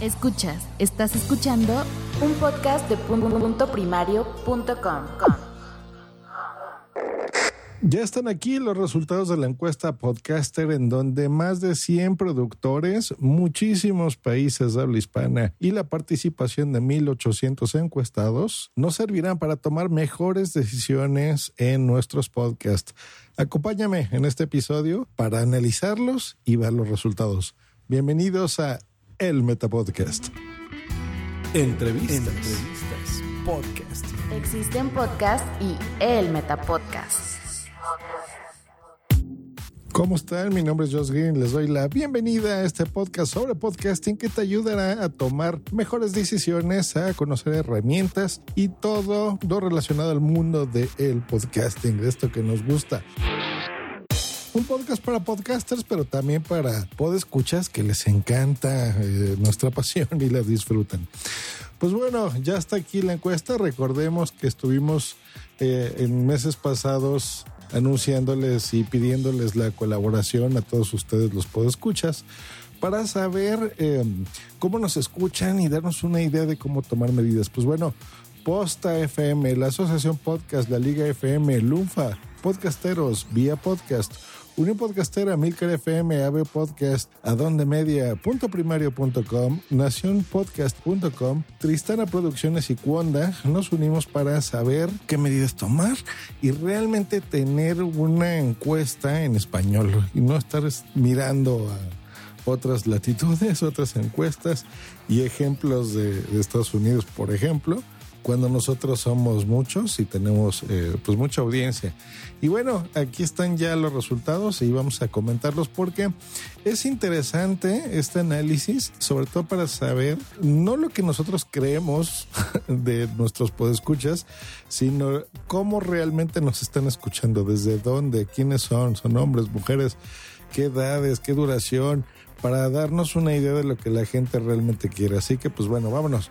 Escuchas, estás escuchando un podcast de punto primario.com. Ya están aquí los resultados de la encuesta Podcaster en donde más de 100 productores, muchísimos países de habla hispana y la participación de 1.800 encuestados nos servirán para tomar mejores decisiones en nuestros podcasts. Acompáñame en este episodio para analizarlos y ver los resultados. Bienvenidos a El Metapodcast. Entrevistas. Entrevistas. Podcast. Existen podcasts y el Metapodcast. ¿Cómo están? Mi nombre es Josh Green. Les doy la bienvenida a este podcast sobre podcasting que te ayudará a tomar mejores decisiones, a conocer herramientas y todo lo relacionado al mundo del podcasting, de esto que nos gusta. Un podcast para podcasters, pero también para podescuchas que les encanta eh, nuestra pasión y la disfrutan. Pues bueno, ya está aquí la encuesta. Recordemos que estuvimos eh, en meses pasados anunciándoles y pidiéndoles la colaboración a todos ustedes los podescuchas para saber eh, cómo nos escuchan y darnos una idea de cómo tomar medidas. Pues bueno, Posta FM, la Asociación Podcast, la Liga FM, Lunfa, Podcasteros, Vía Podcast, Unión Podcastera, Milcar FM, AB Podcast, Adonde Media, Punto Primario.com, Nacionpodcast.com, Tristana Producciones y Cuonda nos unimos para saber qué medidas tomar y realmente tener una encuesta en español y no estar mirando a otras latitudes, otras encuestas y ejemplos de Estados Unidos, por ejemplo cuando nosotros somos muchos y tenemos eh, pues mucha audiencia. Y bueno, aquí están ya los resultados y vamos a comentarlos porque es interesante este análisis, sobre todo para saber no lo que nosotros creemos de nuestros podescuchas, sino cómo realmente nos están escuchando, desde dónde, quiénes son, son hombres, mujeres, qué edades, qué duración, para darnos una idea de lo que la gente realmente quiere. Así que pues bueno, vámonos.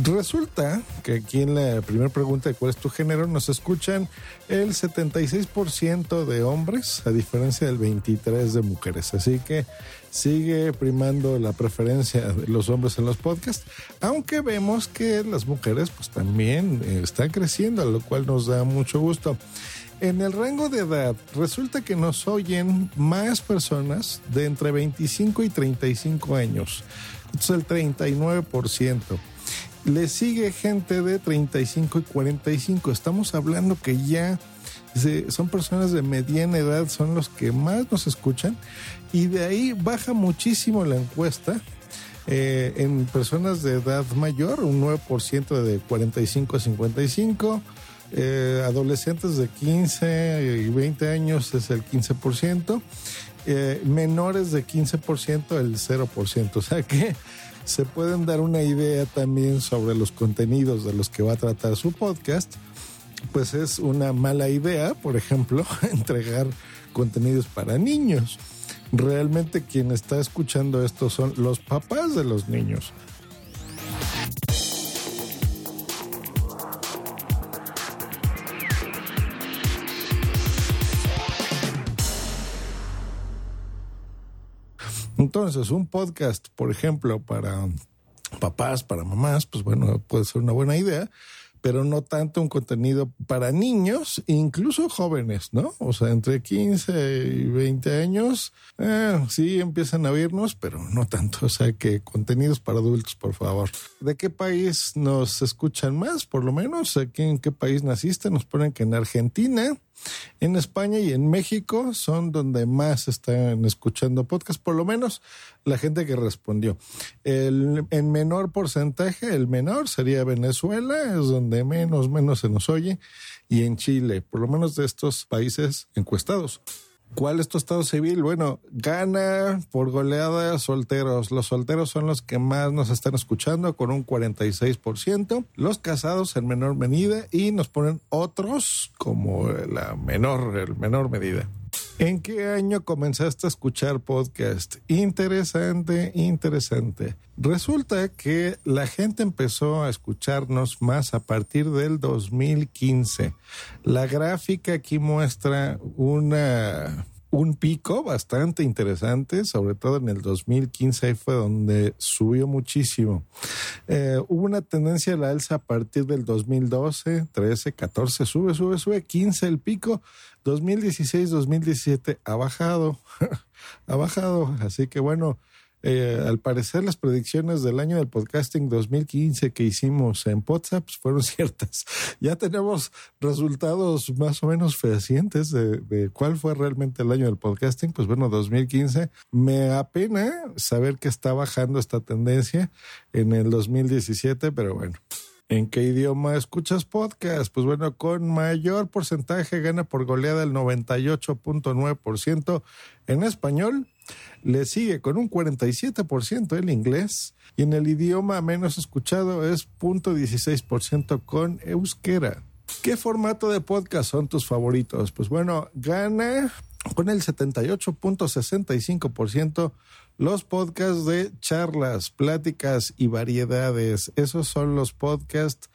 Resulta que aquí en la primera pregunta de cuál es tu género nos escuchan el 76% de hombres a diferencia del 23% de mujeres. Así que sigue primando la preferencia de los hombres en los podcasts, aunque vemos que las mujeres pues también eh, están creciendo, lo cual nos da mucho gusto. En el rango de edad, resulta que nos oyen más personas de entre 25 y 35 años. Esto es el 39%. Le sigue gente de 35 y 45. Estamos hablando que ya son personas de mediana edad, son los que más nos escuchan. Y de ahí baja muchísimo la encuesta. Eh, en personas de edad mayor, un 9% de 45 a 55. Eh, adolescentes de 15 y 20 años es el 15%. Eh, menores de 15% el 0%. O sea que se pueden dar una idea también sobre los contenidos de los que va a tratar su podcast, pues es una mala idea, por ejemplo, entregar contenidos para niños. Realmente quien está escuchando esto son los papás de los niños. Entonces, un podcast, por ejemplo, para papás, para mamás, pues bueno, puede ser una buena idea, pero no tanto un contenido para niños, incluso jóvenes, ¿no? O sea, entre 15 y 20 años, eh, sí empiezan a oírnos, pero no tanto. O sea, que contenidos para adultos, por favor. ¿De qué país nos escuchan más? Por lo menos, aquí en qué país naciste, nos ponen que en Argentina. En España y en México son donde más están escuchando podcast, por lo menos la gente que respondió. El, en menor porcentaje, el menor sería Venezuela, es donde menos, menos se nos oye, y en Chile, por lo menos de estos países encuestados. ¿Cuál es tu estado civil? Bueno, gana por goleada solteros. Los solteros son los que más nos están escuchando con un 46%. Los casados en menor medida y nos ponen otros como la menor, el menor medida. ¿En qué año comenzaste a escuchar podcast? Interesante, interesante. Resulta que la gente empezó a escucharnos más a partir del 2015. La gráfica aquí muestra una un pico bastante interesante, sobre todo en el 2015, ahí fue donde subió muchísimo. Eh, hubo una tendencia a la alza a partir del 2012, 13, 14, sube, sube, sube, 15 el pico, 2016, 2017 ha bajado, ha bajado, así que bueno, eh, al parecer las predicciones del año del podcasting 2015 que hicimos en WhatsApp fueron ciertas. Ya tenemos resultados más o menos fehacientes de, de, cuál fue realmente el año del podcasting. Pues bueno, 2015. Me apena saber que está bajando esta tendencia en el 2017, pero bueno. ¿En qué idioma escuchas podcast? Pues bueno, con mayor porcentaje gana por goleada el 98.9% en español le sigue con un 47% el inglés y en el idioma menos escuchado es 0.16% con euskera. ¿Qué formato de podcast son tus favoritos? Pues bueno, gana con el 78.65% los podcasts de charlas, pláticas y variedades. Esos son los podcasts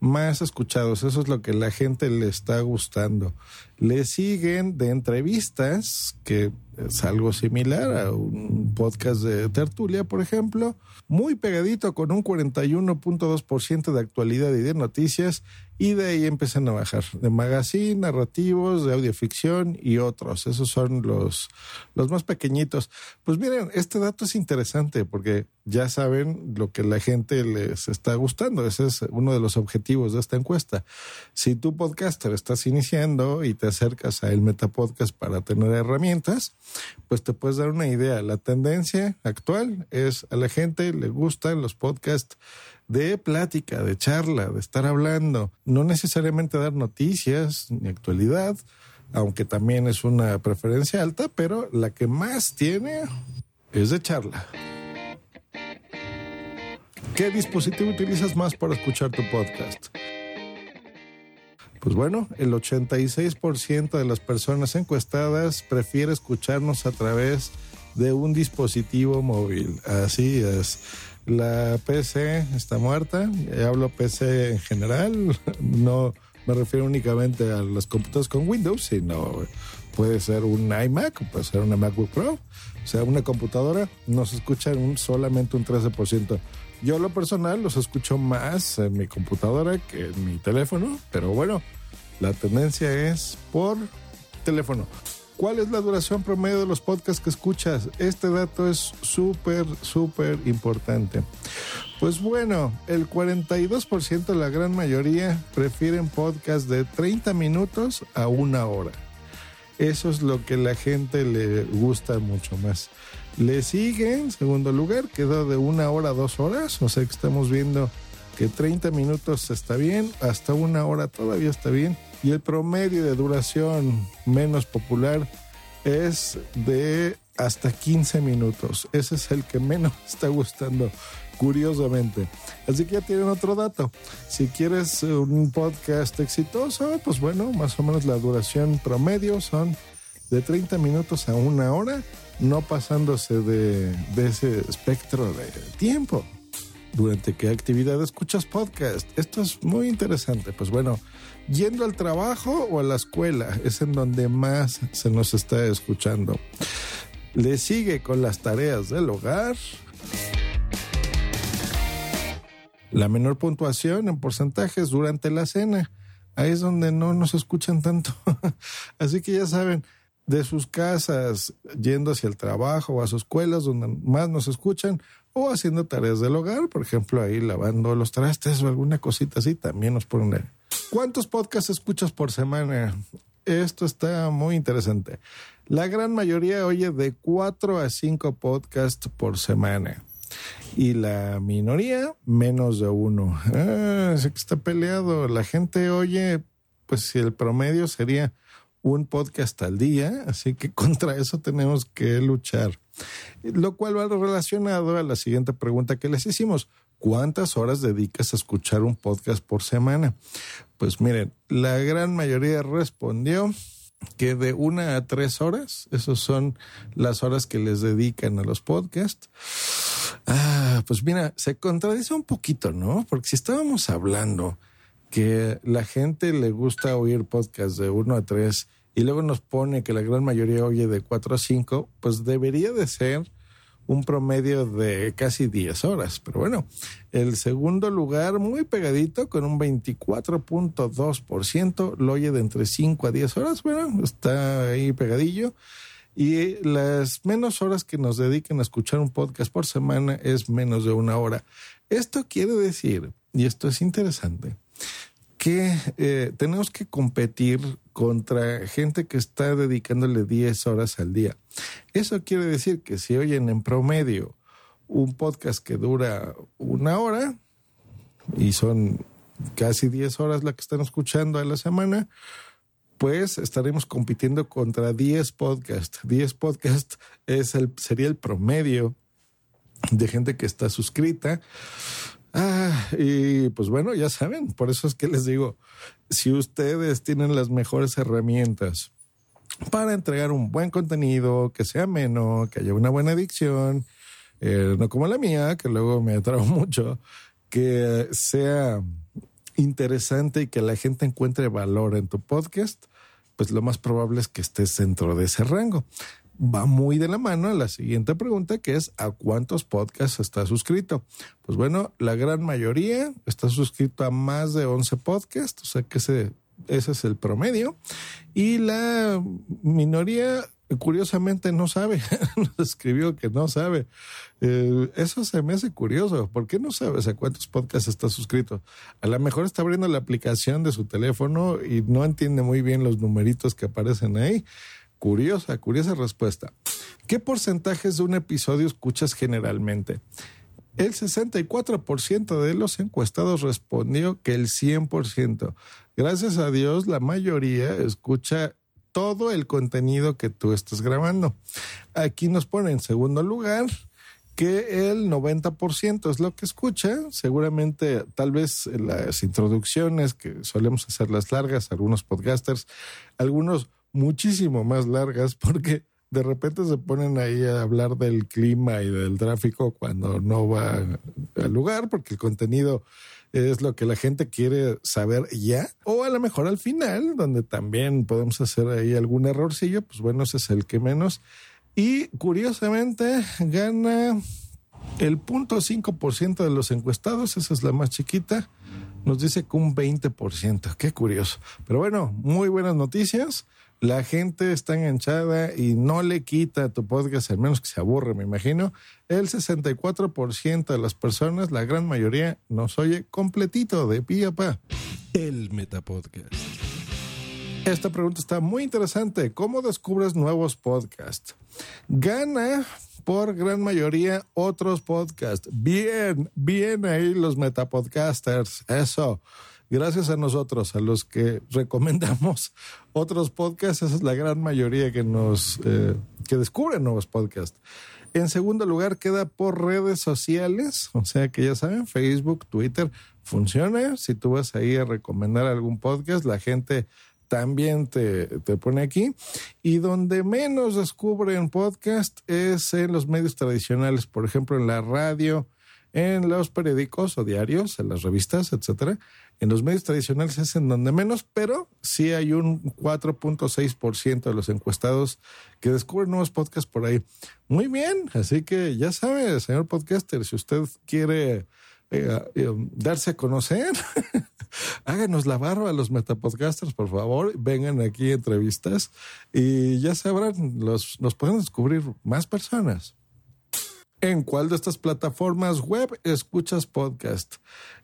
más escuchados. Eso es lo que la gente le está gustando. Le siguen de entrevistas, que es algo similar a un podcast de tertulia, por ejemplo, muy pegadito con un 41.2% de actualidad y de noticias, y de ahí empiezan a bajar, de magazine, narrativos, de audioficción y otros. Esos son los, los más pequeñitos. Pues miren, este dato es interesante porque ya saben lo que la gente les está gustando. Ese es uno de los objetivos de esta encuesta. Si tu podcaster estás iniciando y te acercas a el Metapodcast para tener herramientas, pues te puedes dar una idea. La tendencia actual es a la gente le gustan los podcasts de plática, de charla, de estar hablando, no necesariamente dar noticias ni actualidad, aunque también es una preferencia alta, pero la que más tiene es de charla. ¿Qué dispositivo utilizas más para escuchar tu podcast? Pues bueno, el 86% de las personas encuestadas prefiere escucharnos a través de un dispositivo móvil. Así es. La PC está muerta. Hablo PC en general. No me refiero únicamente a las computadoras con Windows, sino puede ser un iMac, puede ser una MacBook Pro. O sea, una computadora nos escucha un, solamente un 13%. Yo lo personal los escucho más en mi computadora que en mi teléfono, pero bueno, la tendencia es por teléfono. ¿Cuál es la duración promedio de los podcasts que escuchas? Este dato es súper, súper importante. Pues bueno, el 42%, la gran mayoría, prefieren podcasts de 30 minutos a una hora. Eso es lo que la gente le gusta mucho más. Le sigue, en segundo lugar, quedó de una hora a dos horas, o sea que estamos viendo que 30 minutos está bien, hasta una hora todavía está bien, y el promedio de duración menos popular es de hasta 15 minutos. Ese es el que menos está gustando, curiosamente. Así que ya tienen otro dato. Si quieres un podcast exitoso, pues bueno, más o menos la duración promedio son de 30 minutos a una hora no pasándose de, ese espectro de tiempo. ¿Durante qué actividad escuchas podcast? Esto es muy interesante. Pues bueno, yendo al trabajo o a la escuela es en donde más se nos está escuchando. Le sigue con las tareas del hogar. La menor puntuación en porcentajes durante la cena. Ahí es donde no nos escuchan tanto. Así que ya saben, de sus casas, yendo hacia el trabajo o a sus escuelas donde más nos escuchan, o haciendo tareas del hogar, por ejemplo, ahí lavando los trastes o alguna cosita así, también nos ponen. ¿Cuántos podcasts escuchas por semana? Esto está muy interesante. La gran mayoría oye de cuatro a cinco podcasts por semana. Y la minoría, menos de uno. Ah, está peleado. La gente oye, pues si el promedio sería un podcast al día, así que contra eso tenemos que luchar. Lo cual va relacionado a la siguiente pregunta que les hicimos. ¿Cuántas horas dedicas a escuchar un podcast por semana? Pues miren, la gran mayoría respondió que de una a tres horas, esas son las horas que les dedican a los podcasts. Ah, pues mira, se contradice un poquito, ¿no? Porque si estábamos hablando que la gente le gusta oír podcasts de uno a tres y luego nos pone que la gran mayoría oye de 4 a 5, pues debería de ser un promedio de casi 10 horas. Pero bueno, el segundo lugar muy pegadito con un 24.2% lo oye de entre 5 a 10 horas. Bueno, está ahí pegadillo. Y las menos horas que nos dediquen a escuchar un podcast por semana es menos de una hora. Esto quiere decir, y esto es interesante, que eh, tenemos que competir contra gente que está dedicándole 10 horas al día. Eso quiere decir que si oyen en promedio un podcast que dura una hora y son casi 10 horas la que están escuchando a la semana, pues estaremos compitiendo contra 10 podcasts. 10 podcasts es el, sería el promedio de gente que está suscrita. Ah, y pues bueno, ya saben, por eso es que les digo, si ustedes tienen las mejores herramientas para entregar un buen contenido, que sea ameno, que haya una buena adicción, eh, no como la mía, que luego me atrajo mucho, que sea interesante y que la gente encuentre valor en tu podcast, pues lo más probable es que estés dentro de ese rango va muy de la mano a la siguiente pregunta, que es ¿a cuántos podcasts está suscrito? Pues bueno, la gran mayoría está suscrito a más de 11 podcasts, o sea que ese, ese es el promedio. Y la minoría, curiosamente, no sabe. Nos escribió que no sabe. Eh, eso se me hace curioso. ¿Por qué no sabes a cuántos podcasts está suscrito? A lo mejor está abriendo la aplicación de su teléfono y no entiende muy bien los numeritos que aparecen ahí. Curiosa, curiosa respuesta. ¿Qué porcentajes de un episodio escuchas generalmente? El 64% de los encuestados respondió que el 100%. Gracias a Dios, la mayoría escucha todo el contenido que tú estás grabando. Aquí nos pone en segundo lugar que el 90% es lo que escucha. Seguramente, tal vez las introducciones que solemos hacer las largas, algunos podcasters, algunos muchísimo más largas porque de repente se ponen ahí a hablar del clima y del tráfico cuando no va al lugar porque el contenido es lo que la gente quiere saber ya. O a lo mejor al final, donde también podemos hacer ahí algún errorcillo, pues bueno, ese es el que menos. Y curiosamente gana el punto de los encuestados, esa es la más chiquita, nos dice que un 20%. Qué curioso. Pero bueno, muy buenas noticias. La gente está enganchada y no le quita a tu podcast, al menos que se aburre, me imagino. El 64% de las personas, la gran mayoría, nos oye completito de pie a pa. El Metapodcast. Esta pregunta está muy interesante. ¿Cómo descubres nuevos podcasts? Gana por gran mayoría otros podcasts. Bien, bien ahí los metapodcasters. Eso gracias a nosotros, a los que recomendamos otros podcasts, esa es la gran mayoría que nos eh, que descubren nuevos podcasts. En segundo lugar queda por redes sociales, o sea que ya saben, Facebook, Twitter, funciona. Si tú vas ahí a recomendar algún podcast, la gente también te, te, pone aquí. Y donde menos descubren podcast es en los medios tradicionales, por ejemplo, en la radio, en los periódicos o diarios, en las revistas, etcétera. En los medios tradicionales es en donde menos, pero sí hay un 4.6% de los encuestados que descubren nuevos podcasts por ahí. Muy bien, así que ya sabe, señor podcaster, si usted quiere eh, eh, darse a conocer, háganos la barba a los metapodcasters, por favor, vengan aquí a entrevistas y ya sabrán, los, nos pueden descubrir más personas. ¿En cuál de estas plataformas web escuchas podcast?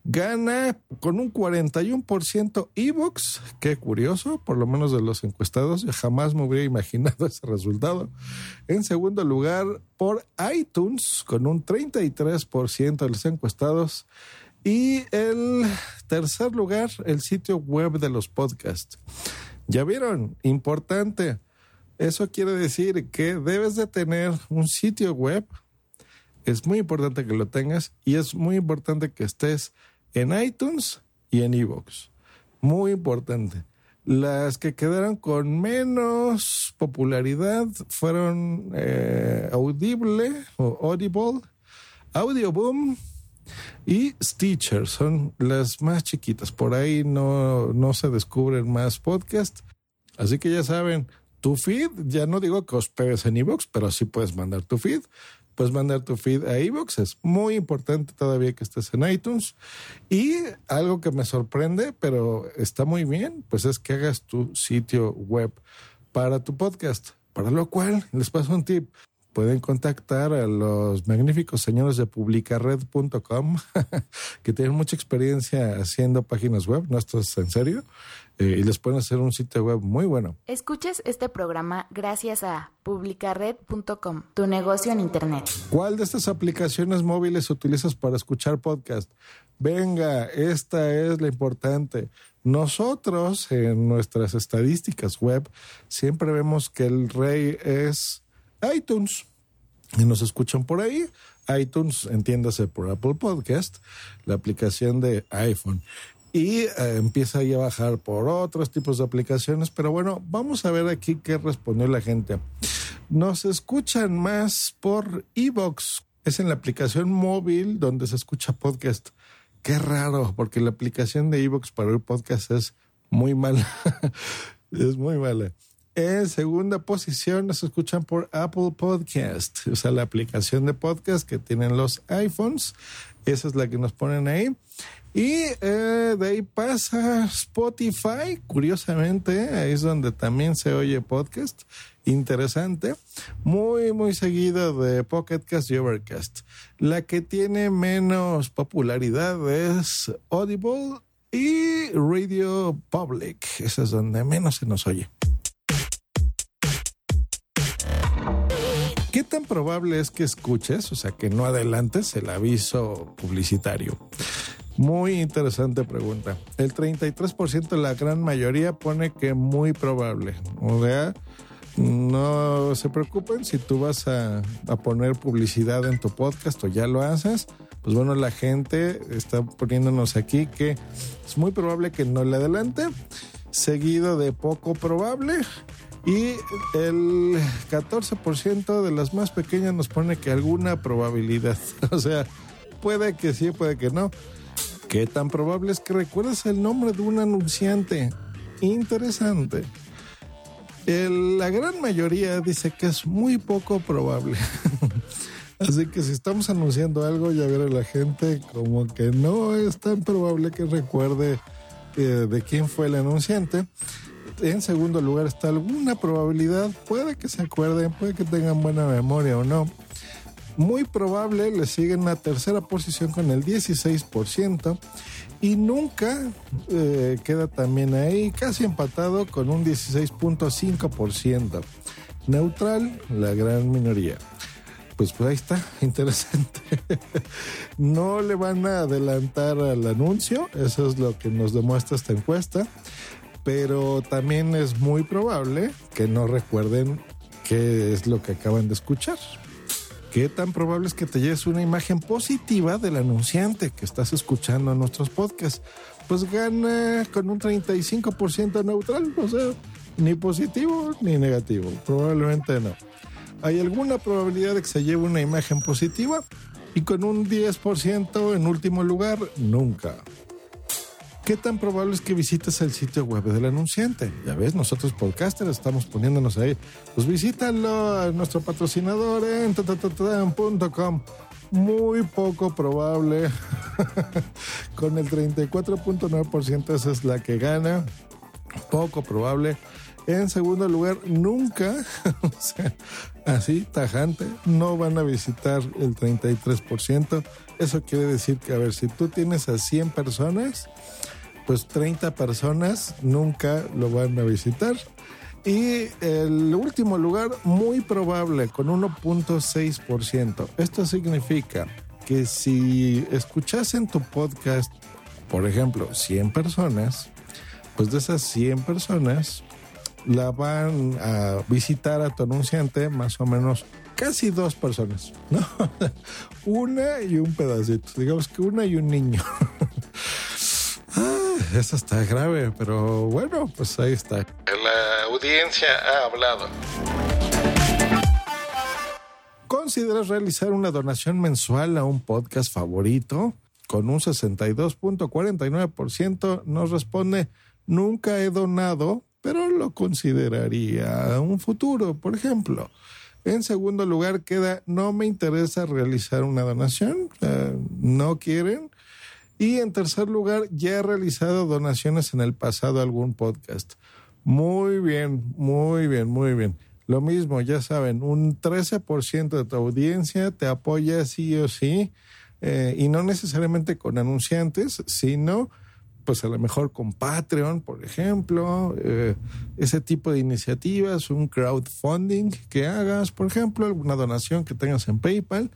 Gana con un 41% ebooks. Qué curioso, por lo menos de los encuestados. Jamás me hubiera imaginado ese resultado. En segundo lugar, por iTunes, con un 33% de los encuestados. Y el tercer lugar, el sitio web de los podcasts. Ya vieron, importante. Eso quiere decir que debes de tener un sitio web es muy importante que lo tengas y es muy importante que estés en iTunes y en Evox. Muy importante. Las que quedaron con menos popularidad fueron eh, Audible o Audible, Audioboom y Stitcher. Son las más chiquitas. Por ahí no, no se descubren más podcasts. Así que ya saben, tu feed, ya no digo que hospedes en iVoox, pero sí puedes mandar tu feed. Puedes mandar tu feed a iVoox. Es muy importante todavía que estés en iTunes. Y algo que me sorprende, pero está muy bien, pues es que hagas tu sitio web para tu podcast. Para lo cual, les paso un tip pueden contactar a los magníficos señores de publicared.com que tienen mucha experiencia haciendo páginas web, no esto es en serio, eh, y les pueden hacer un sitio web muy bueno. Escuches este programa gracias a publicared.com, tu negocio en Internet. ¿Cuál de estas aplicaciones móviles utilizas para escuchar podcast? Venga, esta es la importante. Nosotros en nuestras estadísticas web siempre vemos que el rey es iTunes. Y nos escuchan por ahí. iTunes, entiéndase por Apple Podcast, la aplicación de iPhone. Y eh, empieza ahí a bajar por otros tipos de aplicaciones. Pero bueno, vamos a ver aquí qué respondió la gente. Nos escuchan más por Evox. Es en la aplicación móvil donde se escucha podcast. Qué raro, porque la aplicación de Evox para el podcast es muy mala. es muy mala. En segunda posición nos escuchan por Apple Podcast, o sea, la aplicación de podcast que tienen los iPhones. Esa es la que nos ponen ahí. Y eh, de ahí pasa Spotify, curiosamente, ahí es donde también se oye podcast. Interesante. Muy, muy seguido de Pocketcast y Overcast. La que tiene menos popularidad es Audible y Radio Public. Esa es donde menos se nos oye. ¿Qué tan probable es que escuches, o sea, que no adelantes el aviso publicitario? Muy interesante pregunta. El 33% de la gran mayoría pone que muy probable. O sea, no se preocupen si tú vas a, a, poner publicidad en tu podcast o ya lo haces. Pues bueno, la gente está poniéndonos aquí que es muy probable que no le adelante, seguido de poco probable y el 14% de las más pequeñas nos pone que alguna probabilidad. O sea, puede que sí, puede que no. ¿Qué tan probable es que recuerdes el nombre de un anunciante? Interesante. la gran mayoría dice que es muy poco probable. Así que si estamos anunciando algo, ya verá la gente como que no es tan probable que recuerde eh, de quién fue el anunciante en segundo lugar está alguna probabilidad, puede que se acuerden, puede que tengan buena memoria o no. Muy probable le siguen la tercera posición con el 16% y nunca eh, queda también ahí, casi empatado con un 16.5%. Neutral, la gran minoría pues, pues ahí está, interesante. no le van a adelantar al anuncio, eso es lo que nos demuestra esta encuesta pero también es muy probable que no recuerden qué es lo que acaban de escuchar. ¿Qué tan probable es que te lleves una imagen positiva del anunciante que estás escuchando en nuestros podcasts? Pues gana con un 35% neutral, o sea, ni positivo ni negativo, probablemente no. Hay alguna probabilidad de que se lleve una imagen positiva y con un 10% en último lugar, nunca. ¿Qué tan probable es que visites el sitio web del anunciante? Ya ves, nosotros podcasters estamos poniéndonos ahí. Pues visítalo a nuestro patrocinador en .com. Muy poco probable. Con el 34.9% esa es la que gana. Poco probable. En segundo lugar, nunca, o sea, así tajante, no van a visitar el 33%. Eso quiere decir que, a ver, si tú tienes a 100 personas, pues 30 personas nunca lo van a visitar. Y el último lugar, muy probable, con 1.6%. Esto significa que si escuchas en tu podcast, por ejemplo, 100 personas, pues de esas 100 personas la van a visitar a tu anunciante más o menos casi dos personas, ¿no? una y un pedacito, digamos que una y un niño. eso está grave, pero bueno, pues ahí está. La audiencia ha hablado. ¿Consideras realizar una donación mensual a un podcast favorito? Con un 62.49% nos responde, nunca he donado, pero lo consideraría un futuro, por ejemplo. En segundo lugar queda, no me interesa realizar una donación, no quieren. Y en tercer lugar, ya he realizado donaciones en el pasado a algún podcast. Muy bien, muy bien, muy bien. Lo mismo, ya saben, un 13% de tu audiencia te apoya sí o sí, eh, y no necesariamente con anunciantes, sino pues a lo mejor con Patreon, por ejemplo, eh, ese tipo de iniciativas, un crowdfunding que hagas, por ejemplo, alguna donación que tengas en PayPal.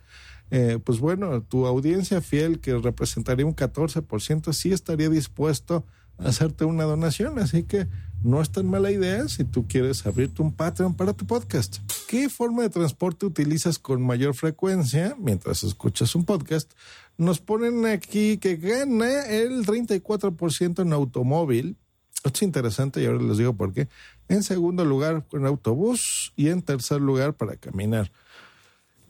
Eh, pues bueno, tu audiencia fiel que representaría un 14% sí estaría dispuesto a hacerte una donación, así que no es tan mala idea si tú quieres abrirte un Patreon para tu podcast. ¿Qué forma de transporte utilizas con mayor frecuencia mientras escuchas un podcast? Nos ponen aquí que gana el 34% en automóvil. Esto es interesante y ahora les digo por qué. En segundo lugar, con autobús y en tercer lugar, para caminar.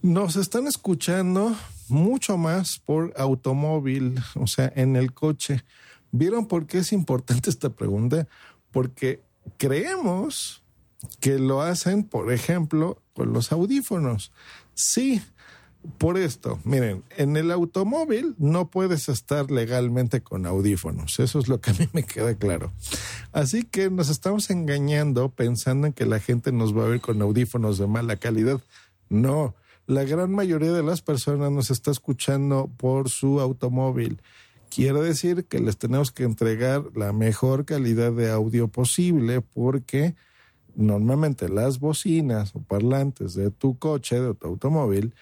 Nos están escuchando mucho más por automóvil, o sea, en el coche. ¿Vieron por qué es importante esta pregunta? porque creemos que lo hacen, por ejemplo, con los audífonos. Sí, por esto, miren, en el automóvil no puedes estar legalmente con audífonos, eso es lo que a mí me queda claro. Así que nos estamos engañando pensando en que la gente nos va a ver con audífonos de mala calidad. No, la gran mayoría de las personas nos está escuchando por su automóvil Quiere decir que les tenemos que entregar la mejor calidad de audio posible porque normalmente las bocinas o parlantes de tu coche, de tu automóvil,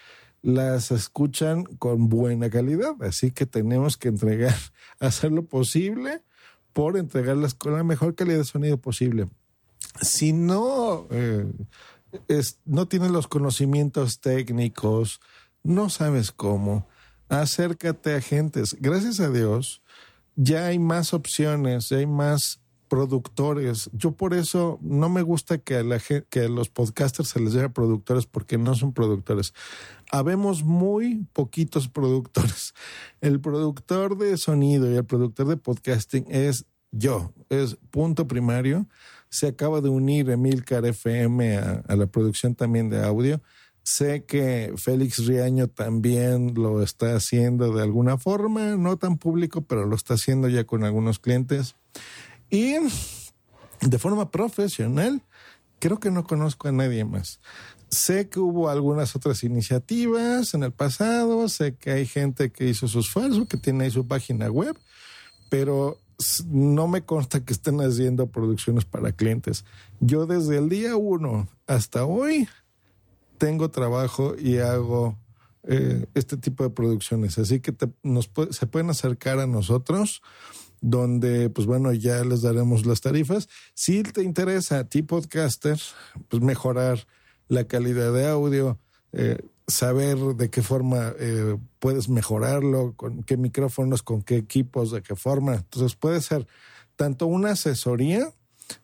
las escuchan con buena calidad. Así que tenemos que entregar, hacer lo posible por entregarlas con la mejor calidad de sonido posible. Si no, eh, no tienes los conocimientos técnicos, no sabes cómo, acércate a agentes. Gracias a Dios, ya hay más opciones, ya hay más productores. Yo por eso no me gusta que a, la, que los podcasters se les llame productores porque no son productores. Habemos muy poquitos productores. El productor de sonido y el productor de podcasting es yo, es punto primario. Se acaba de unir Emilcar FM a la producción también de audio Sé que Félix Riaño también lo está haciendo de alguna forma, no tan público, pero lo está haciendo ya con algunos clientes. Y de forma profesional, creo que no conozco a nadie más. Sé que hubo algunas otras iniciativas en el pasado, sé que hay gente que hizo su esfuerzo, que tiene ahí su página web, pero no me consta que estén haciendo producciones para clientes. Yo desde el día uno hasta hoy tengo trabajo y hago eh, este tipo de producciones. Así que se pueden acercar a nosotros, donde, pues bueno, ya les daremos las tarifas. Si te interesa a ti, podcaster, pues mejorar la calidad de audio, eh, saber de qué forma eh, puedes mejorarlo, con qué micrófonos, con qué equipos, de qué forma. Entonces puede ser tanto una asesoría,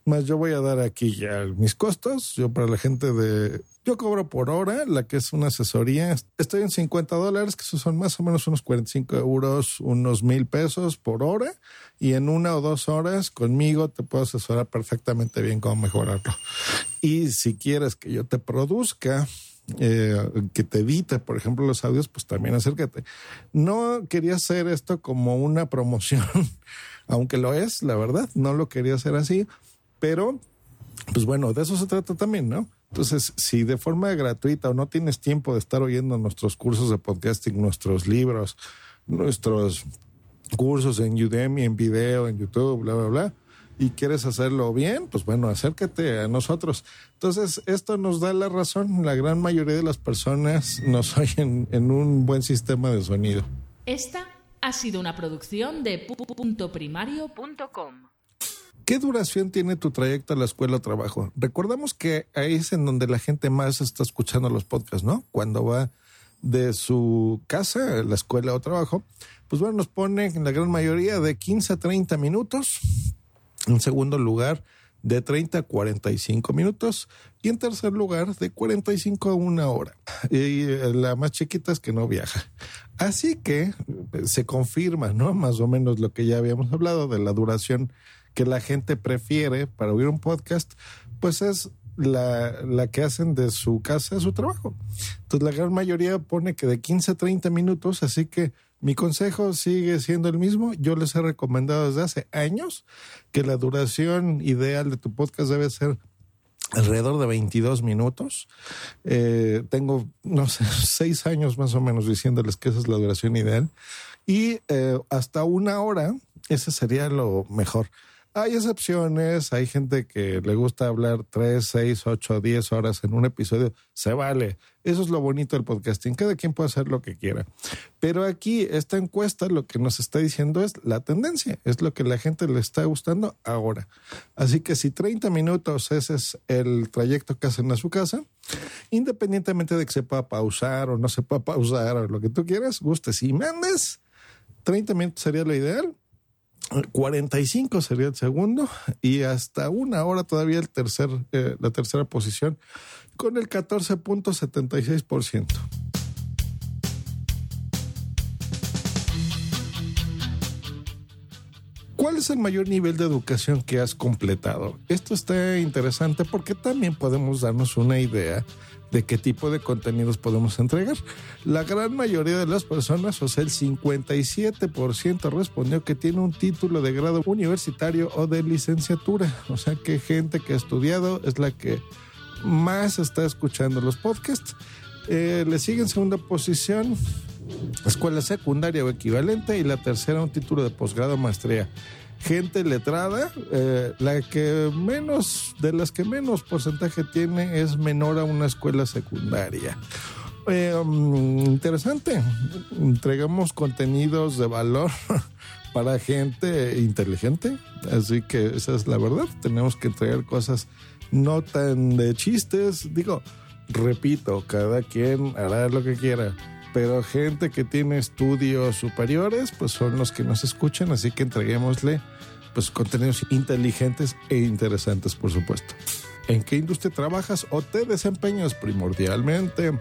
más yo voy a dar aquí ya mis costos. Yo para la gente de yo cobro por hora, la que es una asesoría. Estoy en 50 dólares, que son más o menos unos 45 euros, unos mil pesos por hora. Y en una o dos horas conmigo te puedo asesorar perfectamente bien cómo mejorarlo. Y si quieres que yo te produzca, eh, que te edite, por ejemplo, los audios, pues también acércate. No quería hacer esto como una promoción, aunque lo es, la verdad, no lo quería hacer así, pero pues bueno, de eso se trata también, ¿no? Entonces, si de forma gratuita o no tienes tiempo de estar oyendo nuestros cursos de podcasting, nuestros libros, nuestros cursos en Udemy, en video, en YouTube, bla, bla, bla, y quieres hacerlo bien, pues bueno, acércate a nosotros. Entonces, esto nos da la razón. La gran mayoría de las personas nos oyen en un buen sistema de sonido. Esta ha sido una producción de puntoprimario.com. ¿Qué duración tiene tu trayecto a la escuela o trabajo? Recordamos que ahí es en donde la gente más está escuchando los podcasts, ¿no? Cuando va de su casa la escuela o trabajo, pues bueno, nos pone en la gran mayoría de 15 a 30 minutos. En segundo lugar, de 30 a 45 minutos y en tercer lugar de 45 a una hora. Y eh, la más chiquita es que no viaja. Así que eh, se confirma, ¿no? Más o menos lo que ya habíamos hablado de la duración que la gente prefiere para oír un podcast, pues es la, la, que hacen de su casa a su trabajo. Entonces la gran mayoría pone que de 15 a 30 minutos, así que mi consejo sigue siendo el mismo. Yo les he recomendado desde hace años que la duración ideal de tu podcast debe ser alrededor de 22 minutos. Eh, tengo, no sé, seis años más o menos diciéndoles que esa es la duración ideal. Y eh, hasta una hora, ese sería lo mejor. Hay excepciones, hay gente que le gusta hablar 3, 6, 8, 10 horas en un episodio, se vale. Eso es lo bonito del podcasting, cada quien puede hacer lo que quiera. Pero aquí esta encuesta lo que nos está diciendo es la tendencia, es lo que la gente le está gustando ahora. Así que si 30 minutos ese es el trayecto que hacen a su casa, independientemente de que se pueda pausar o no se pueda pausar o lo que tú quieras, gustes y mandes, 30 minutos sería lo ideal 45 sería el segundo y hasta una hora todavía el tercer, eh, la tercera posición con el 14.76%. ¿Cuál es el mayor nivel de educación que has completado? Esto está interesante porque también podemos darnos una idea de qué tipo de contenidos podemos entregar. La gran mayoría de las personas, o sea, el 57% respondió que tiene un título de grado universitario o de licenciatura. O sea, que gente que ha estudiado es la que más está escuchando los podcasts. Eh, le sigue en segunda posición escuela secundaria o equivalente y la tercera un título de posgrado maestría gente letrada, eh, la que menos, de las que menos porcentaje tiene es menor a una escuela secundaria. Eh, um, interesante, entregamos contenidos de valor para gente inteligente, así que esa es la verdad, tenemos que entregar cosas no tan de chistes, digo, repito, cada quien hará lo que quiera pero gente que tiene estudios superiores, pues son los que nos escuchan, así que entreguémosle pues contenidos inteligentes e interesantes, por supuesto. ¿En qué industria trabajas o te desempeñas primordialmente?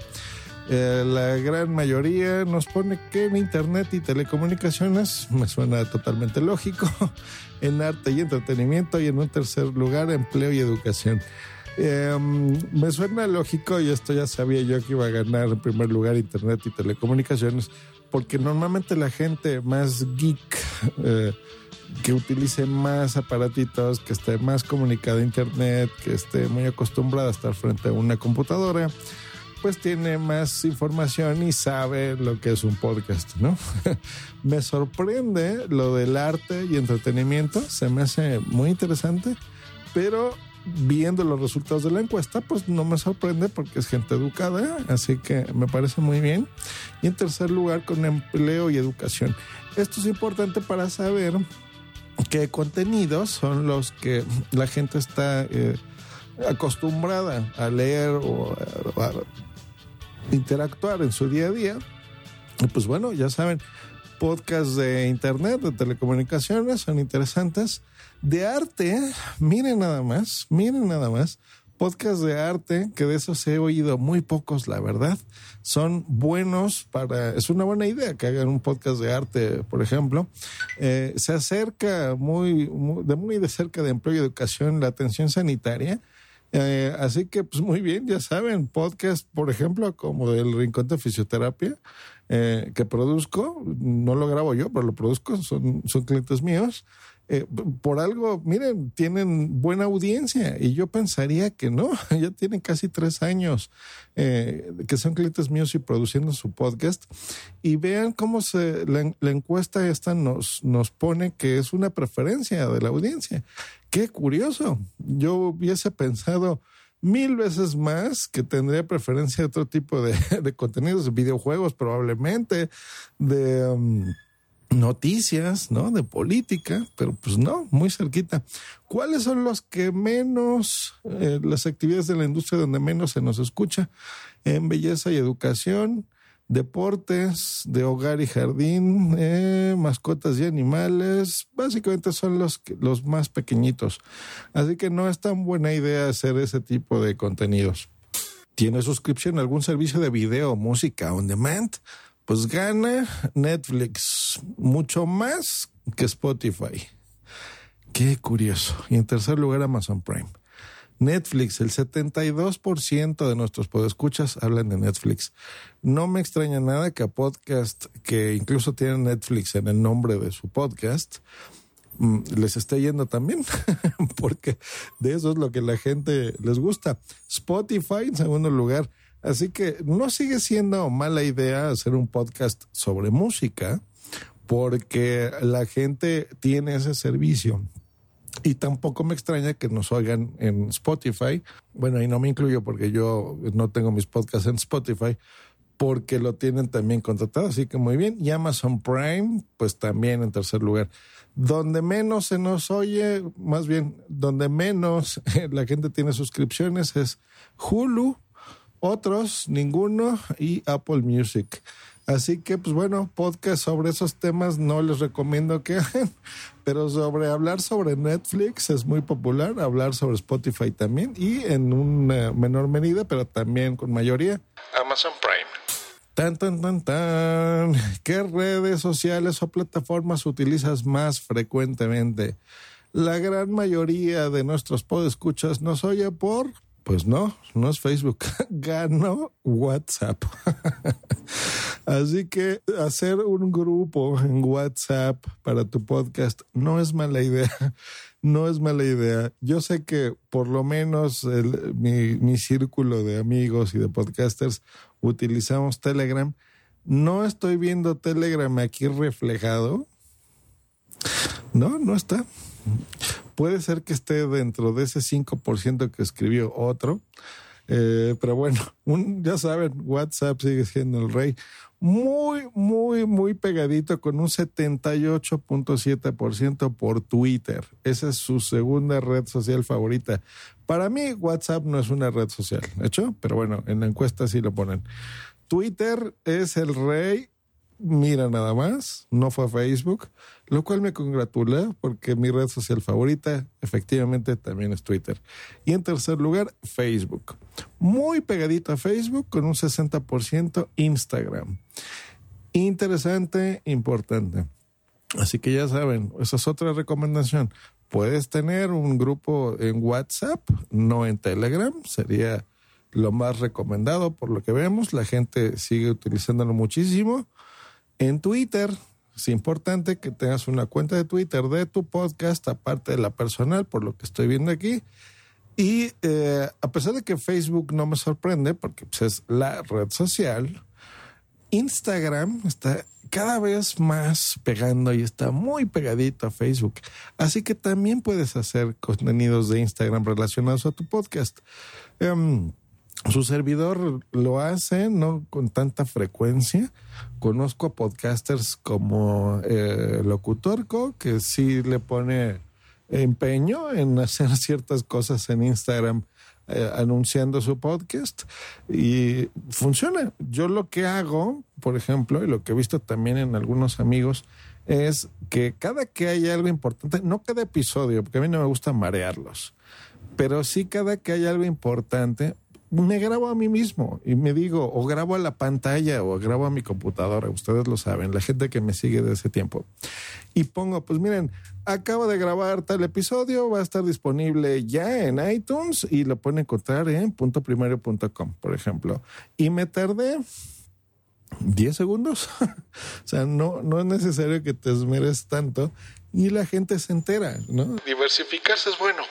Eh, la gran mayoría nos pone que en Internet y telecomunicaciones, me suena totalmente lógico, en arte y entretenimiento y en un tercer lugar, empleo y educación. Em, me suena lógico y esto ya sabía yo que iba a ganar en primer lugar Internet y telecomunicaciones, porque normalmente la gente más geek, eh, que utilice más aparatitos, que esté más comunicada a Internet, que esté muy acostumbrada a estar frente a una computadora, pues tiene más información y sabe lo que es un podcast, ¿no? me sorprende lo del arte y entretenimiento, se me hace muy interesante, pero viendo los resultados de la encuesta, pues no me sorprende porque es gente educada, así que me parece muy bien. Y en tercer lugar, con empleo y educación. Esto es importante para saber qué contenidos son los que la gente está eh, acostumbrada a leer o a interactuar en su día a día. Y pues bueno, ya saben, podcasts de internet, de telecomunicaciones son interesantes de arte, miren nada más, miren nada más, podcast de arte, que de esos he oído muy pocos, la verdad, son buenos para, es una buena idea que hagan un podcast de arte, por ejemplo. Eh, se acerca muy, de muy de cerca de empleo y educación la atención sanitaria. Eh, así que, pues muy bien, ya saben, podcast, por ejemplo, como del Rincón de Fisioterapia, eh, que produzco, no lo grabo yo, pero lo produzco, son, son clientes míos. Eh, por algo, miren, tienen buena audiencia y yo pensaría que no, ya tienen casi tres años eh, que son clientes míos y produciendo su podcast y vean cómo se, la, encuesta esta nos, nos pone que es una preferencia de la audiencia. Qué curioso, yo hubiese pensado mil veces más que tendría preferencia de otro tipo de, de contenidos, de videojuegos probablemente, de... Um, noticias, ¿no? De política, pero pues no, muy cerquita. ¿Cuáles son los que menos, eh, las actividades de la industria donde menos se nos escucha? En belleza y educación, deportes, de hogar y jardín, eh, mascotas y animales, básicamente son los, los más pequeñitos. Así que no es tan buena idea hacer ese tipo de contenidos. ¿Tiene suscripción a algún servicio de video, música on demand? Pues gana Netflix mucho más que Spotify. Qué curioso. Y en tercer lugar, Amazon Prime. Netflix, el 72% de nuestros podescuchas hablan de Netflix. No me extraña nada que a podcast que incluso tienen Netflix en el nombre de su podcast mm, les esté yendo también, porque de eso es lo que la gente les gusta. Spotify en segundo lugar. Así que no sigue siendo mala idea hacer un podcast sobre música, porque la gente tiene ese servicio. Y tampoco me extraña que nos oigan en Spotify. Bueno, y no me incluyo porque yo no tengo mis podcasts en Spotify, porque lo tienen también contratado, así que muy bien. Y Amazon Prime, pues también en tercer lugar. Donde menos se nos oye, más bien, donde menos la gente tiene suscripciones es Hulu, otros, ninguno, y Apple Music. Así que, pues bueno, podcast sobre esos temas no les recomiendo que hagan, pero sobre hablar sobre Netflix es muy popular, hablar sobre Spotify también y en una menor medida, pero también con mayoría, Amazon Prime. Tan, tan, tan, tan. ¿Qué redes sociales o plataformas utilizas más frecuentemente? La gran mayoría de nuestros podescuchas nos oye por pues no, no es Facebook, ganó WhatsApp. Así que hacer un grupo en WhatsApp para tu podcast no es mala idea. No es mala idea. Yo sé que por lo menos mi, mi círculo de amigos y de podcasters utilizamos Telegram. No estoy viendo Telegram aquí reflejado. No, no está puede ser que esté dentro de ese 5% que escribió otro. Eh, pero bueno, ya saben, WhatsApp sigue siendo el rey. Muy, muy, muy pegadito con un 78.7% por Twitter. Esa es su segunda red social favorita. Para mí, WhatsApp no es una red social, ¿hecho? Pero bueno, en la encuesta sí lo ponen. Twitter es el rey mira nada más, no fue a Facebook, lo cual me congratula porque mi red social favorita efectivamente también es Twitter. Y en tercer lugar, Facebook. Muy pegadito a Facebook con un 60% Instagram. Interesante, importante. Así que ya saben, esa es otra recomendación. Puedes tener un grupo en WhatsApp, no en Telegram, sería lo más recomendado por lo que vemos. La gente sigue utilizándolo muchísimo en Twitter. Es importante que tengas una cuenta de Twitter de tu podcast, aparte de la personal, por lo que estoy viendo aquí. Y eh, a pesar de que Facebook no me sorprende, porque pues, es la red social, Instagram está cada vez más pegando y está muy pegadito a Facebook. Así que también puedes hacer contenidos de Instagram relacionados a tu podcast. Em, su servidor lo hace, no con tanta frecuencia. Conozco a podcasters como eh, Locutorco, que sí le pone empeño en hacer ciertas cosas en Instagram eh, anunciando su podcast y funciona. Yo lo que hago, por ejemplo, y lo que he visto también en algunos amigos, es que cada que hay algo importante, no cada episodio, porque a mí no me gusta marearlos, pero sí cada que hay algo importante, me grabo a mí mismo y me digo, o grabo a la pantalla o grabo a mi computadora, ustedes lo saben, la gente que me sigue de ese tiempo. Y pongo, pues miren, acabo de grabar tal episodio, va a estar disponible ya en iTunes y lo pueden encontrar en puntoprimario.com, por ejemplo. Y me tardé 10 segundos. o sea, no, no es necesario que te esmeres tanto y la gente se entera, ¿no? Diversificarse es bueno.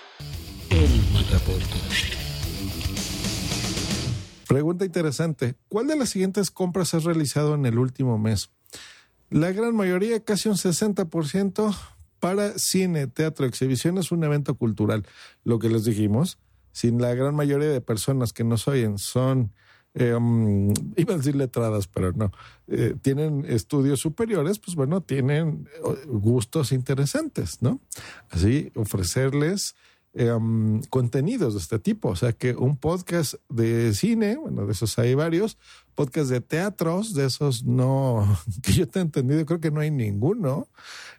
El Pregunta interesante. ¿Cuál de las siguientes compras has realizado en el último mes? La gran mayoría, casi un 60%, para cine, teatro, exhibiciones, un evento cultural. Lo que les dijimos, si la gran mayoría de personas que nos oyen son, eh, iba a decir letradas, pero no, eh, tienen estudios superiores, pues bueno, tienen eh, gustos interesantes, ¿no? Así, ofrecerles em, contenidos de este tipo. O sea que un podcast de cine, bueno, de esos hay varios, podcast de teatros, de esos no, que yo te he entendido, creo que no hay ninguno,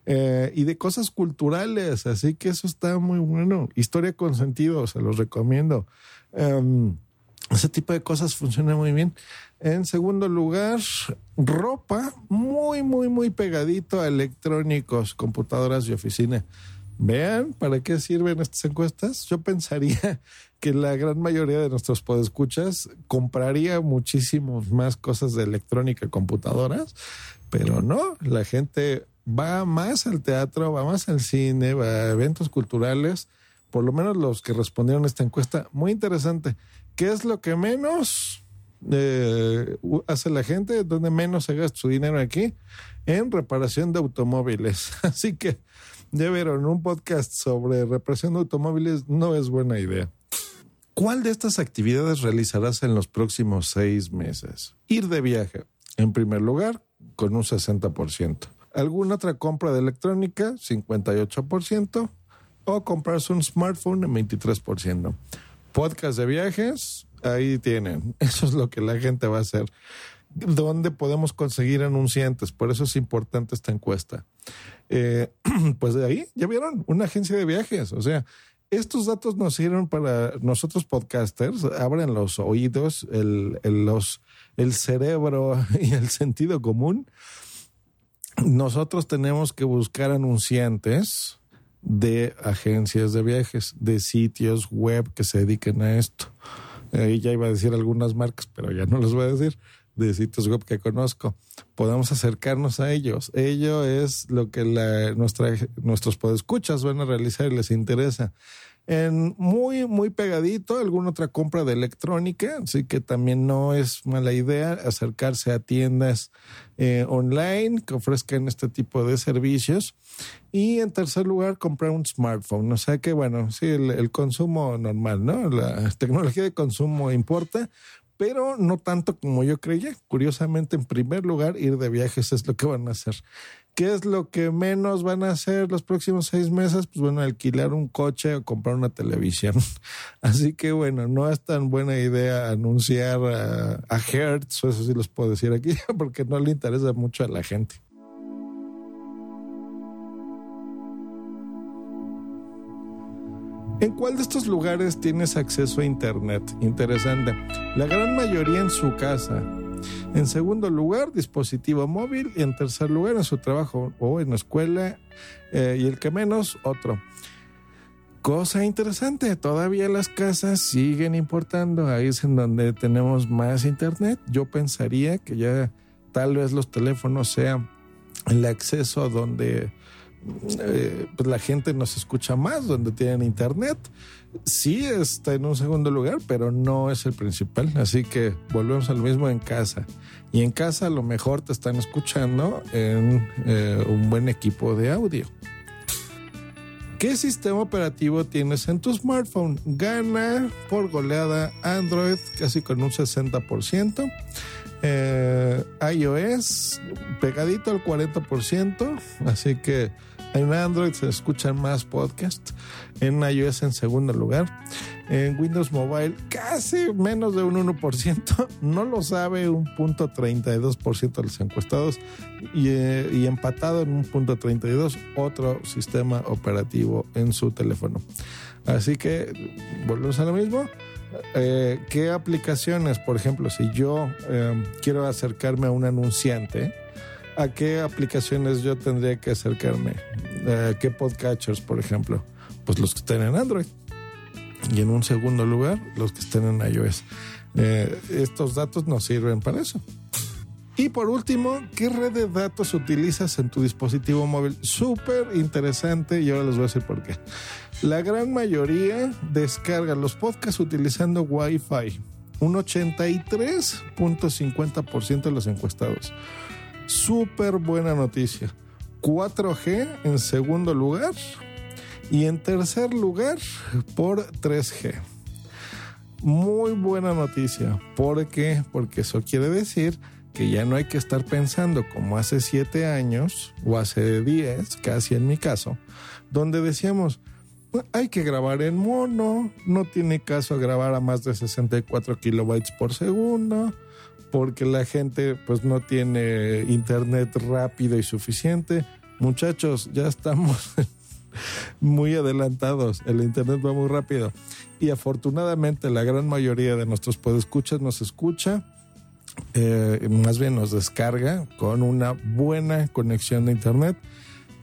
eh, y de cosas culturales, así que eso está muy bueno. Historia con sentido, se los recomiendo. Em, ese tipo de cosas funciona muy bien. En segundo lugar, ropa muy, muy, muy pegadito a electrónicos, computadoras y oficina. Vean para qué sirven estas encuestas. Yo pensaría que la gran mayoría de nuestros podescuchas compraría muchísimos más cosas de electrónica, computadoras, pero no, la gente va más al teatro, va más al cine, va a eventos culturales, por lo menos los que respondieron a esta encuesta, muy interesante. ¿Qué es lo que menos eh, hace la gente? ¿Dónde menos se gasta su dinero aquí? En reparación de automóviles. Así que ya vieron, un podcast sobre reparación de automóviles no es buena idea. ¿Cuál de estas actividades realizarás en los próximos seis meses? Ir de viaje, en primer lugar, con un 60%. ¿Alguna otra compra de electrónica? 58%. O comprarse un smartphone en 23%. Podcast de viajes, ahí tienen. Eso es lo que la gente va a hacer. ¿Dónde podemos conseguir anunciantes? Por eso es importante esta encuesta. Eh, pues de ahí, ya vieron, una agencia de viajes. O sea, estos datos nos sirven para nosotros podcasters, abren los oídos, el, el, cerebro y el sentido común. Nosotros tenemos que buscar anunciantes de agencias de viajes, de sitios web que se dediquen a esto. Ahí ya iba a decir algunas marcas, pero ya no los voy a decir de sitios web que conozco, podamos acercarnos a ellos. Ello es lo que nuestra, nuestros podescuchas van a realizar y les interesa. En muy, muy pegadito, alguna otra compra de electrónica, así que también no es mala idea acercarse a tiendas eh, online que ofrezcan este tipo de servicios. Y en tercer lugar, comprar un smartphone. O sea que, bueno, sí, el consumo normal, ¿no? La tecnología de consumo importa, pero no tanto como yo creía. Curiosamente, en primer lugar, ir de viajes es lo que van a hacer. ¿Qué es lo que menos van a hacer los próximos seis meses? Pues bueno, alquilar un coche o comprar una televisión. Así que bueno, no es tan buena idea anunciar a, a Hertz, eso sí los puedo decir aquí, porque no le interesa mucho a la gente. ¿En cuál de estos lugares tienes acceso a Internet? Interesante. La gran mayoría en su casa. En segundo lugar, dispositivo móvil. Y en tercer lugar, en su trabajo o en la escuela. Eh, y el que menos, otro. Cosa interesante, todavía las casas siguen importando. Ahí es en donde tenemos más Internet. Yo pensaría que ya tal vez los teléfonos sean el acceso a donde eh, pues la gente nos escucha más donde tienen internet. Sí está en un segundo lugar, pero no es el principal. Así que volvemos al mismo en casa. Y en casa a lo mejor te están escuchando en eh, un buen equipo de audio. ¿Qué sistema operativo tienes en tu smartphone? Gana por goleada Android casi con un 60%. Eh, iOS pegadito al 40%, así que en Android se escuchan más podcasts, en iOS en segundo lugar, en Windows Mobile casi menos de un 1%, no lo sabe un punto 32% de los encuestados y, eh, y empatado en un punto 32 otro sistema operativo en su teléfono. Así que volvemos a lo mismo. Eh, ¿Qué aplicaciones, por ejemplo, si yo eh, quiero acercarme a un anunciante, ¿a qué aplicaciones yo tendría que acercarme? Eh, ¿Qué podcatchers, por ejemplo? Pues los que estén en Android. Y en un segundo lugar, los que estén en iOS. Eh, estos datos nos sirven para eso. Y por último, ¿qué red de datos utilizas en tu dispositivo móvil? Súper interesante y ahora les voy a decir por qué. La gran mayoría descarga los podcasts utilizando Wi-Fi. Un 83.50% de los encuestados. Súper buena noticia. 4G en segundo lugar y en tercer lugar por 3G. Muy buena noticia. ¿Por qué? Porque eso quiere decir que ya no hay que estar pensando como hace 7 años o hace 10, casi en mi caso, donde decíamos, hay que grabar en mono, no tiene caso grabar a más de 64 kilobytes por segundo, porque la gente pues no tiene internet rápido y suficiente. Muchachos, ya estamos muy adelantados, el internet va muy rápido y afortunadamente la gran mayoría de nuestros podescuchas nos escucha, eh, más bien nos descarga con una buena conexión de internet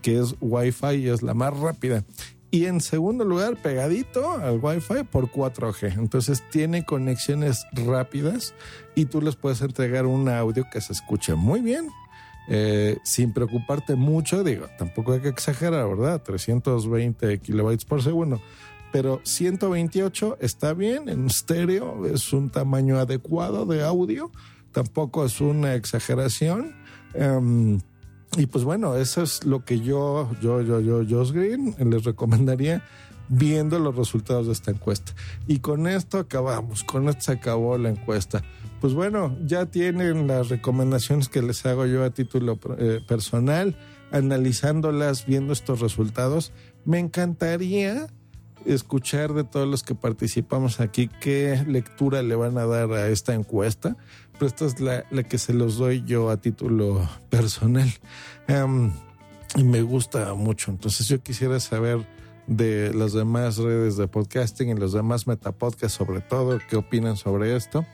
que es Wi-Fi y es la más rápida. Y en segundo lugar, pegadito al Wi-Fi por 4G. Entonces tiene conexiones rápidas y tú les puedes entregar un audio que se escuche muy bien. Eh, sin preocuparte mucho, digo, tampoco hay que exagerar, ¿verdad? 320 kilobytes por segundo, pero 128 está bien en estéreo, es un tamaño adecuado de audio, tampoco es una exageración. Em, y pues bueno, eso es lo que yo, yo, yo, yo, Josh Green, les recomendaría viendo los resultados de esta encuesta. Y con esto acabamos, con esto se acabó la encuesta. Pues bueno, ya tienen las recomendaciones que les hago yo a título eh, personal, analizándolas, viendo estos resultados. Me encantaría escuchar de todos los que participamos aquí qué lectura le van a dar a esta encuesta pero esta es la, que se los doy yo a título personal. y me gusta mucho. Entonces yo quisiera saber de las demás redes de podcasting y los demás metapodcasts sobre todo, qué opinan sobre esto.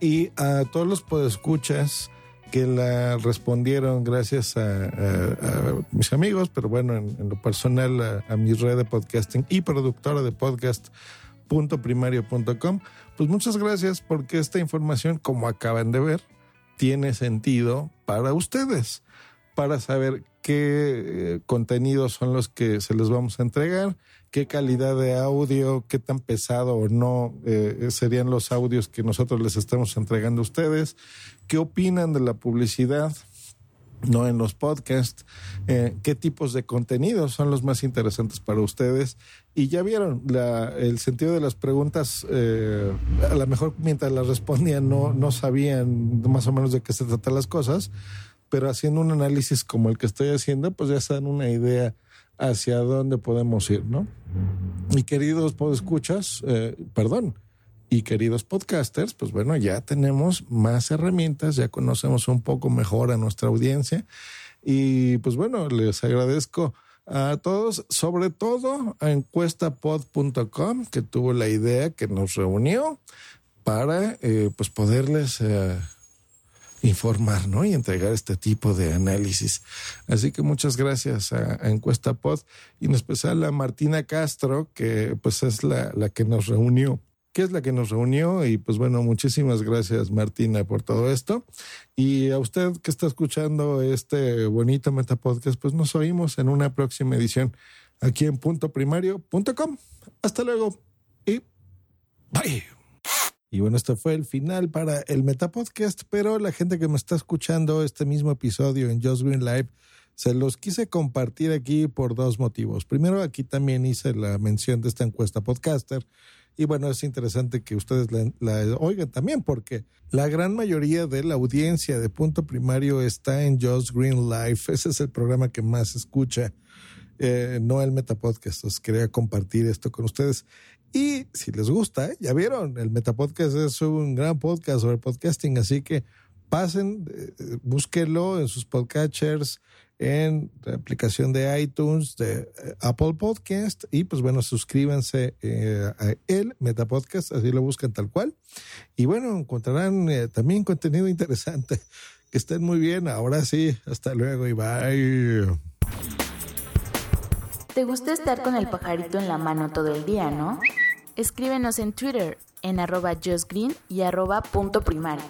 Y a todos los podescuchas que la respondieron gracias a, mis amigos, pero bueno, en, lo personal a, a mi red de podcasting y productora de podcast primario.com. Pues muchas gracias porque esta información, como acaban de ver, tiene sentido para ustedes, para saber qué eh, contenidos son los que se les vamos a entregar, qué calidad de audio, qué tan pesado o no eh, serían los audios que nosotros les estamos entregando a ustedes, qué opinan de la publicidad, no en los podcasts, eh, qué tipos de contenidos son los más interesantes para ustedes. Y ya vieron, el sentido de las preguntas, eh, a lo mejor mientras las respondían no, no sabían más o menos de qué se tratan las cosas, pero haciendo un análisis como el que estoy haciendo, pues ya se dan una idea hacia dónde podemos ir, ¿no? Y queridos podescuchas, eh, perdón, y queridos podcasters, pues bueno, ya tenemos más herramientas, ya conocemos un poco mejor a nuestra audiencia y pues bueno, les agradezco a todos, sobre todo a encuestapod.com que tuvo la idea que nos reunió para eh, pues poderles eh, informar ¿no? y entregar este tipo de análisis. Así que muchas gracias a, a EncuestaPod y en especial a Martina Castro, que pues es la, la que nos reunió que es la que nos reunió. Y pues bueno, muchísimas gracias Martina por todo esto. Y a usted que está escuchando este bonito Metapodcast, pues nos oímos en una próxima edición aquí en puntoprimario.com. Hasta luego y bye. Y bueno, esto fue el final para el Metapodcast, pero la gente que me está escuchando este mismo episodio en Just Green Live, se los quise compartir aquí por dos motivos. Primero, aquí también hice la mención de esta encuesta podcaster y bueno, es interesante que ustedes la, oigan también, porque la gran mayoría de la audiencia de punto primario está en Just Green Life. Ese es el programa que más escucha, eh, no el Metapodcast. Os quería compartir esto con ustedes. Y si les gusta, ya vieron, el Metapodcast es un gran podcast sobre podcasting, así que pasen, eh, búsquenlo en sus podcatchers, en la aplicación de iTunes, de eh, Apple Podcast y pues bueno, suscríbanse eh, a el Metapodcast, así lo buscan tal cual. Y bueno, encontrarán eh, también contenido interesante. Que estén muy bien, ahora sí, hasta luego y bye. ¿Te gusta estar con el pajarito en la mano todo el día, no? Escríbenos en Twitter en arroba justgreen y arroba punto primario.